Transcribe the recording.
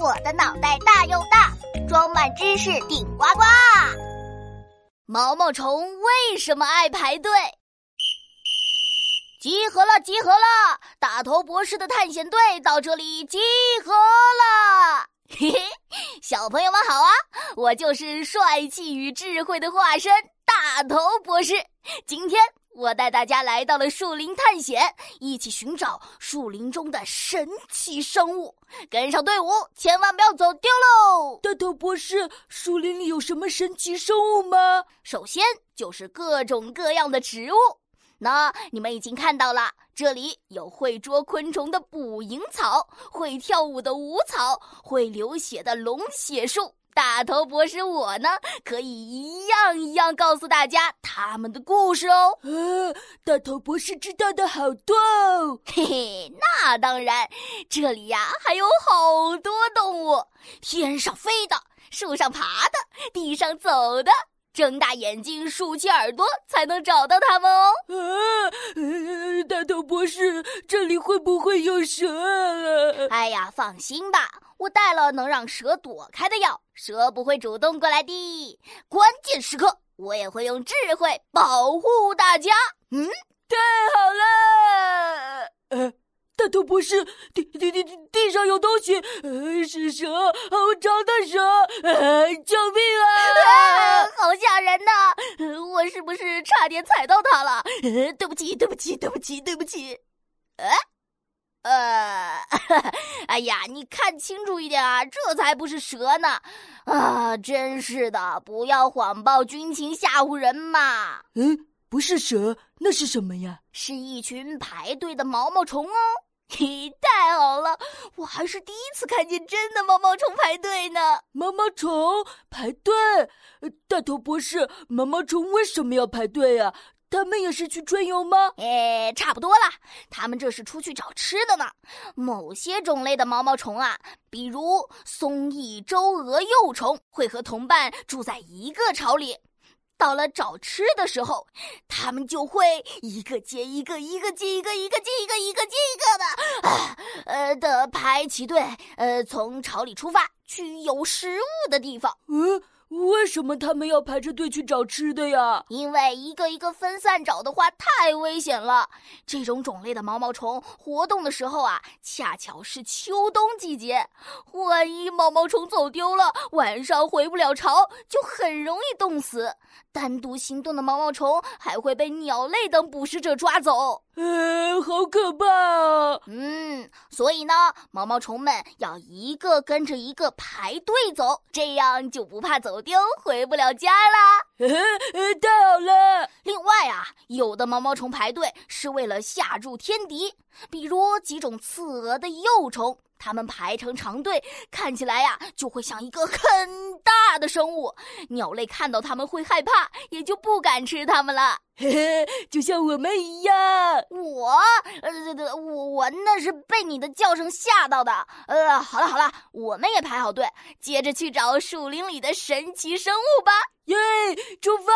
我的脑袋大又大，装满知识顶呱呱。毛毛虫为什么爱排队？集合了，集合了！大头博士的探险队到这里集合了。嘿嘿，小朋友们好啊！我就是帅气与智慧的化身，大头博士。今天。我带大家来到了树林探险，一起寻找树林中的神奇生物。跟上队伍，千万不要走丢喽！大头博士，树林里有什么神奇生物吗？首先就是各种各样的植物。那你们已经看到了，这里有会捉昆虫的捕蝇草，会跳舞的舞草，会流血的龙血树。大头博士，我呢可以一样一样告诉大家他们的故事哦。呃，大头博士知道的好多哦。嘿嘿，那当然，这里呀还有好多动物，天上飞的，树上爬的，地上走的，睁大眼睛，竖起耳朵，才能找到它们哦。这里会不会有蛇？哎呀，放心吧。我带了能让蛇躲开的药，蛇不会主动过来的。关键时刻，我也会用智慧保护大家。嗯，太好了！呃，大头博士，地地地地上有东西，呃，是蛇，好长的蛇，呃，救命啊！好吓人呐！我是不是差点踩到它了？对不起，对不起，对不起，对不起。哎。呃，哎呀，你看清楚一点啊，这才不是蛇呢！啊，真是的，不要谎报军情吓唬人嘛！嗯，不是蛇，那是什么呀？是一群排队的毛毛虫哦！嘿，太好了，我还是第一次看见真的毛毛虫排队呢！毛毛虫排队？大头博士，毛毛虫为什么要排队啊？他们也是去春游吗？哎，差不多了。他们这是出去找吃的呢。某些种类的毛毛虫啊，比如松翼周蛾幼虫，会和同伴住在一个巢里。到了找吃的时候，他们就会一个接一个，一个接一个，一个接一个，一个接一个的，啊，呃的排起队，呃，从巢里出发，去有食物的地方。嗯。为什么他们要排着队去找吃的呀？因为一个一个分散找的话太危险了。这种种类的毛毛虫活动的时候啊，恰巧是秋冬季节，万一毛毛虫走丢了，晚上回不了巢，就很容易冻死。单独行动的毛毛虫还会被鸟类等捕食者抓走。呃，好可怕啊！嗯，所以呢，毛毛虫们要一个跟着一个排队走，这样就不怕走丢，回不了家啦。太好了！另外啊，有的毛毛虫排队是为了吓住天敌，比如几种刺蛾的幼虫。它们排成长队，看起来呀就会像一个很大的生物。鸟类看到它们会害怕，也就不敢吃它们了。嘿嘿，就像我们一样。我，呃，我我那是被你的叫声吓到的。呃，好了好了，我们也排好队，接着去找树林里的神奇生物吧。耶，出发！